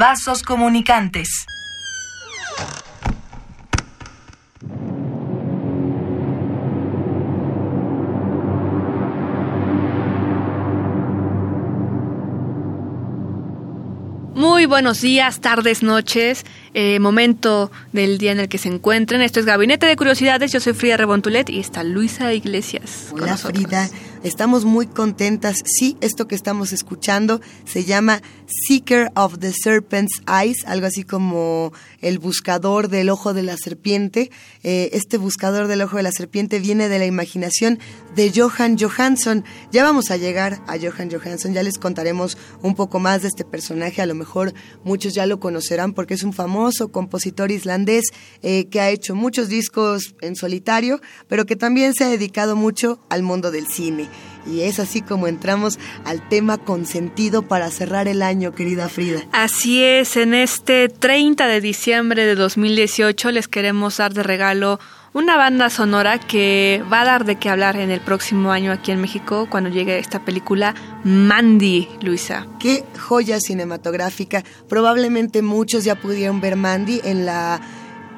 Vasos comunicantes. Muy buenos días, tardes, noches, eh, momento del día en el que se encuentren. Esto es Gabinete de Curiosidades. Yo soy Frida Rebontulet y está Luisa Iglesias. con Hola nosotros. Frida, estamos muy contentas. Sí, esto que estamos escuchando se llama Seeker of the Serpent's Eyes, algo así como el buscador del ojo de la serpiente. Eh, este buscador del ojo de la serpiente viene de la imaginación de Johan Johansson. Ya vamos a llegar a Johan Johansson, ya les contaremos un poco más de este personaje. A lo mejor muchos ya lo conocerán porque es un famoso compositor islandés eh, que ha hecho muchos discos en solitario, pero que también se ha dedicado mucho al mundo del cine. Y es así como entramos al tema consentido para cerrar el año, querida Frida. Así es, en este 30 de diciembre de 2018 les queremos dar de regalo una banda sonora que va a dar de qué hablar en el próximo año aquí en México cuando llegue esta película Mandy, Luisa. Qué joya cinematográfica. Probablemente muchos ya pudieron ver Mandy en la,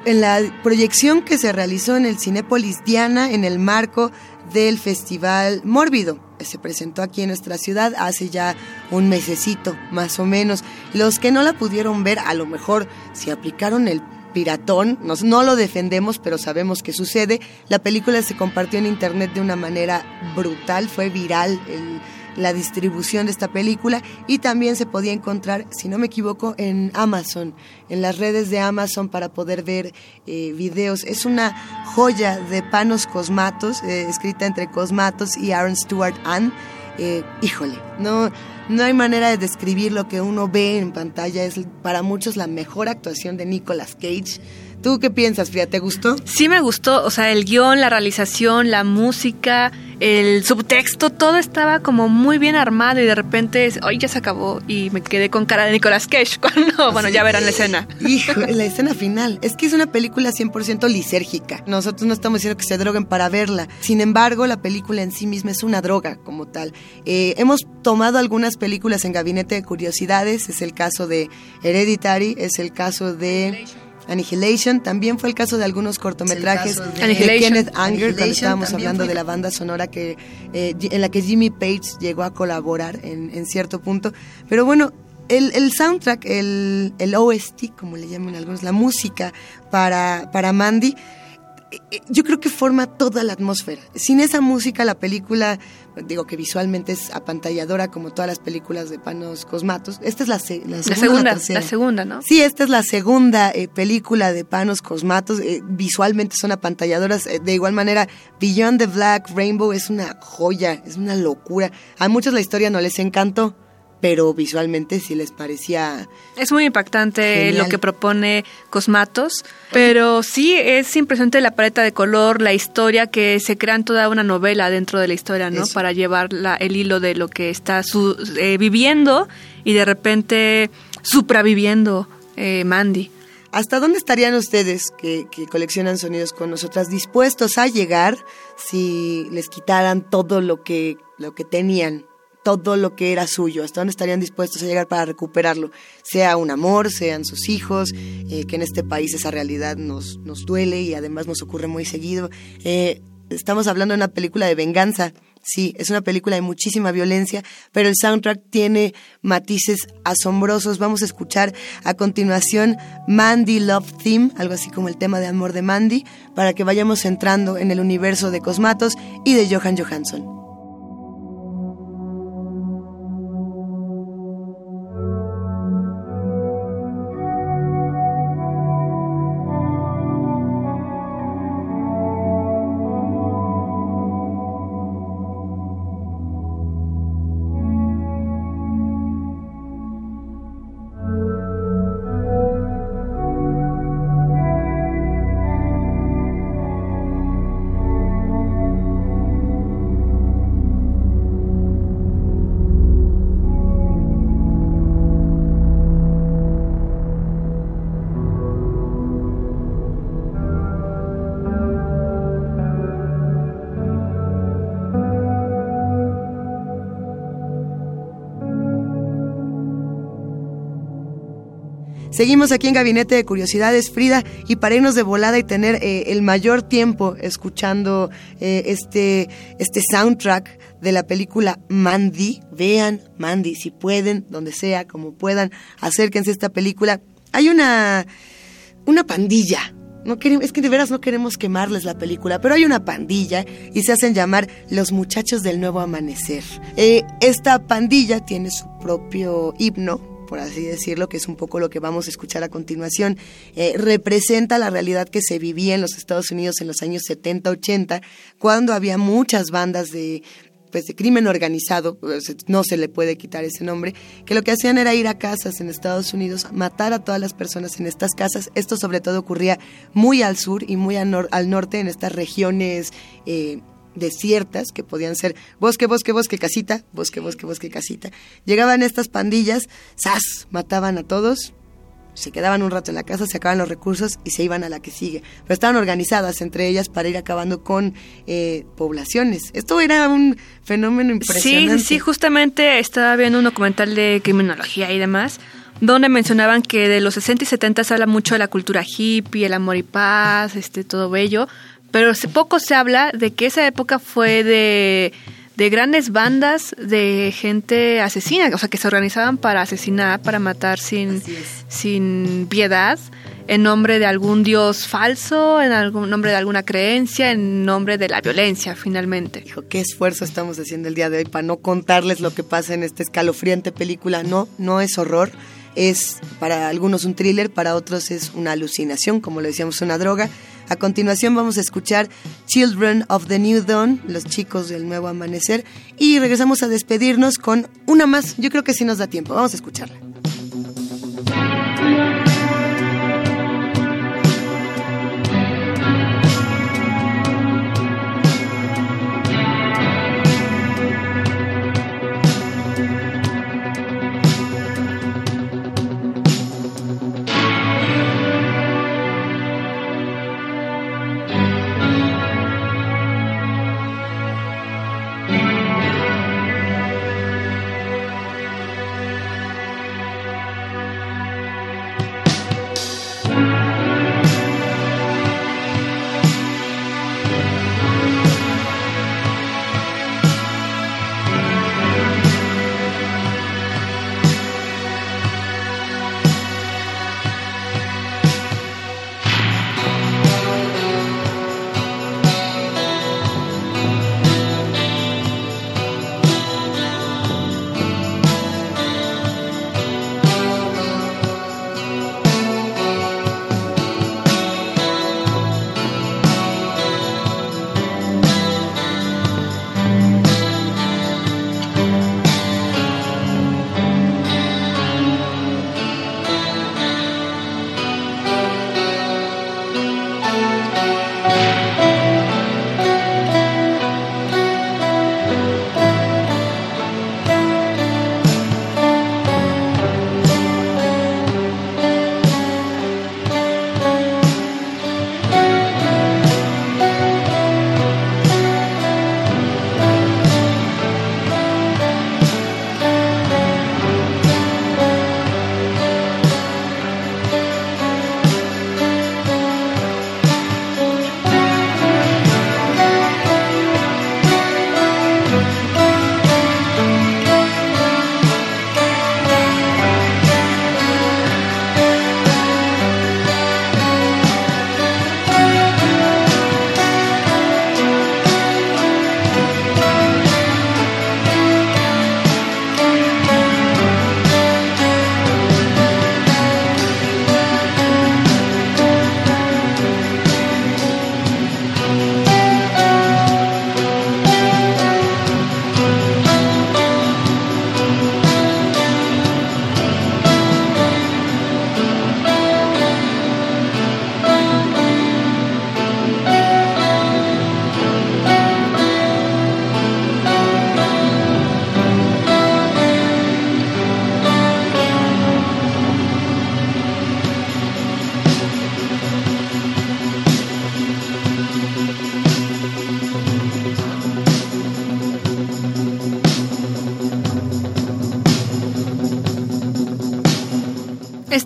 en la proyección que se realizó en el Cinépolis Diana en el marco del Festival Mórbido. Se presentó aquí en nuestra ciudad hace ya un mesecito, más o menos. Los que no la pudieron ver, a lo mejor si aplicaron el piratón, nos, no lo defendemos, pero sabemos que sucede. La película se compartió en internet de una manera brutal, fue viral la distribución de esta película y también se podía encontrar, si no me equivoco, en Amazon, en las redes de Amazon para poder ver eh, videos. Es una joya de Panos Cosmatos, eh, escrita entre Cosmatos y Aaron Stewart Ann. Eh, híjole, no, no hay manera de describir lo que uno ve en pantalla. Es para muchos la mejor actuación de Nicolas Cage. ¿Tú qué piensas, Frida? ¿Te gustó? Sí me gustó, o sea, el guion, la realización, la música, el subtexto, todo estaba como muy bien armado y de repente, hoy ya se acabó y me quedé con cara de Nicolas Cage cuando, bueno, ya verán la escena. Hijo, la escena final. Es que es una película 100% lisérgica. Nosotros no estamos diciendo que se droguen para verla. Sin embargo, la película en sí misma es una droga como tal. Eh, hemos tomado algunas películas en Gabinete de Curiosidades. Es el caso de Hereditary, es el caso de... Annihilation, también fue el caso de algunos cortometrajes de-. Kenneth Anger, cuando estábamos hablando fue- de la banda sonora que eh, en la que Jimmy Page llegó a colaborar en, en cierto punto. Pero bueno, el, el soundtrack, el, el OST, como le llaman algunos, la música para, para Mandy, eh, eh, yo creo que forma toda la atmósfera. Sin esa música, la película, digo que visualmente es apantalladora como todas las películas de Panos Cosmatos. Esta es la, se- la segunda. La segunda, ¿no? Sí, esta es la segunda eh, película de Panos Cosmatos. eh, visualmente son apantalladoras. eh, de igual manera, Beyond the Black Rainbow es una joya, es una locura. A muchos la historia no les encantó, pero visualmente sí les parecía... Es muy impactante Genial. lo que propone Cosmatos, pero sí es impresionante la paleta de color, la historia, que se crean toda una novela dentro de la historia, ¿no? Eso. Para llevar la- el hilo de lo que está su- eh, viviendo y de repente supraviviendo eh, Mandy. ¿Hasta dónde estarían ustedes que, que coleccionan sonidos con nosotras dispuestos a llegar si les quitaran todo lo que, lo que tenían, todo lo que era suyo? ¿Hasta dónde estarían dispuestos a llegar para recuperarlo? Sea un amor, sean sus hijos, eh, que en este país esa realidad nos, nos duele y además nos ocurre muy seguido. Eh, estamos hablando de una película de venganza. Sí, es una película de muchísima violencia, pero el soundtrack tiene matices asombrosos. Vamos a escuchar a continuación Mandy Love Theme, algo así como el tema de amor de Mandy, para que vayamos entrando en el universo de Cosmatos y de Johan Johansson. Seguimos aquí en Gabinete de Curiosidades, Frida, y para irnos de volada y tener eh, el mayor tiempo escuchando eh, este, este soundtrack de la película Mandy. Vean Mandy, si pueden, donde sea, como puedan, acérquense a esta película. Hay una, una pandilla no queremos, es que de veras no queremos quemarles la película, pero hay una pandilla y se hacen llamar los muchachos del nuevo amanecer. Eh, esta pandilla tiene su propio himno, por así decirlo, que es un poco lo que vamos a escuchar a continuación, eh, representa la realidad que se vivía en los Estados Unidos en los años 70-80, cuando había muchas bandas de, pues de crimen organizado, pues, no se le puede quitar ese nombre, que lo que hacían era ir a casas en Estados Unidos, matar a todas las personas en estas casas. Esto sobre todo ocurría muy al sur y muy al, norte, en estas regiones eh, desiertas, que podían ser bosque, bosque, bosque, casita, bosque, bosque, bosque, casita. Llegaban estas pandillas, ¡zas! Mataban a todos, se quedaban un rato en la casa, se acaban los recursos y se iban a la que sigue. Pero estaban organizadas entre ellas para ir acabando con eh, poblaciones. Esto era un fenómeno impresionante. Sí, sí, justamente estaba viendo un documental de criminología y demás, donde mencionaban que de los 60 y 70 se habla mucho de la cultura hippie, el amor y paz, este, todo bello, pero poco se habla de que esa época fue de, de grandes bandas de gente asesina, o sea, que se organizaban para asesinar, para matar sin, sin piedad, en nombre de algún dios falso, en algún nombre de alguna creencia, en nombre de la violencia, finalmente. Qué esfuerzo estamos haciendo el día de hoy para no contarles lo que pasa en esta escalofriante película. No, no es horror es para algunos un thriller, para otros es una alucinación, como lo decíamos, una droga. A continuación vamos a escuchar Children of the New Dawn, los chicos del nuevo amanecer, y regresamos a despedirnos con una más. Yo creo que sí nos da tiempo. Vamos a escucharla.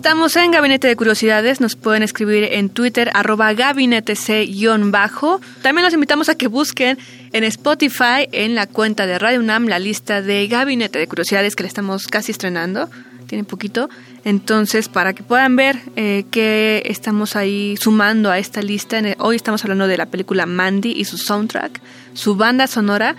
Estamos en Gabinete de Curiosidades, nos pueden escribir en Twitter arroba gabinetec-bajo. También los invitamos a que busquen en Spotify, en la cuenta de Radio UNAM, la lista de Gabinete de Curiosidades que le estamos casi estrenando, tiene poquito. Entonces, para que puedan ver eh, que estamos ahí sumando a esta lista, hoy estamos hablando de la película Mandy y su soundtrack, su banda sonora.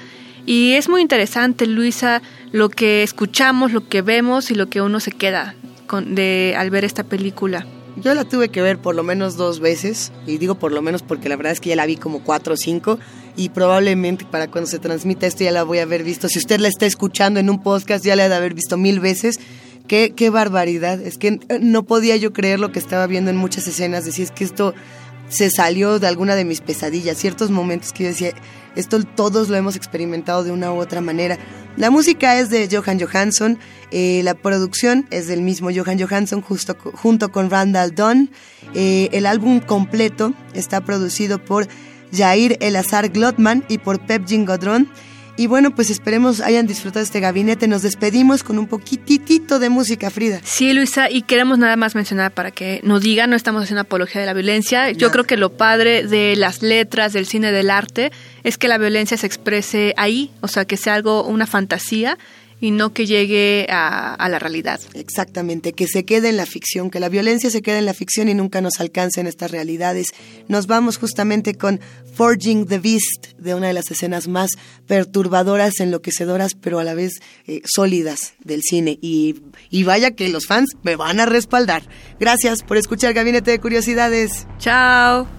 Y es muy interesante, Luisa, lo que escuchamos, lo que vemos y lo que uno se queda de, al ver esta película? Yo la tuve que ver por lo menos dos veces, y digo por lo menos porque la verdad es que ya la vi como cuatro o cinco, y probablemente para cuando se transmita esto ya la voy a haber visto. Si usted la está escuchando en un podcast, ya la ha de haber visto mil veces. Qué, qué barbaridad, es que no podía yo creer lo que estaba viendo en muchas escenas, decía, es que esto se salió de alguna de mis pesadillas, ciertos momentos que yo decía, esto todos lo hemos experimentado de una u otra manera. La música es de Johan Johansson, eh, la producción es del mismo Johan Johansson justo, junto con Randall Dunn. Eh, el álbum completo está producido por Jair Elazar Glotman y por Pep Jingodron. Y bueno, pues esperemos hayan disfrutado este gabinete. Nos despedimos con un poquitito de música, Frida. Sí, Luisa, y queremos nada más mencionar para que nos digan, no estamos haciendo apología de la violencia. Yo creo que lo padre de las letras, del cine, del arte, es que la violencia se exprese ahí, o sea, que sea algo, una fantasía y no que llegue a, la realidad. Exactamente, que se quede en la ficción, que la violencia se quede en la ficción y nunca nos alcance en estas realidades. Nos vamos justamente con Forging the Beast, de una de las escenas más perturbadoras, enloquecedoras, pero a la vez eh, sólidas del cine. Y, y vaya que los fans me van a respaldar. Gracias por escuchar Gabinete de Curiosidades. Chao.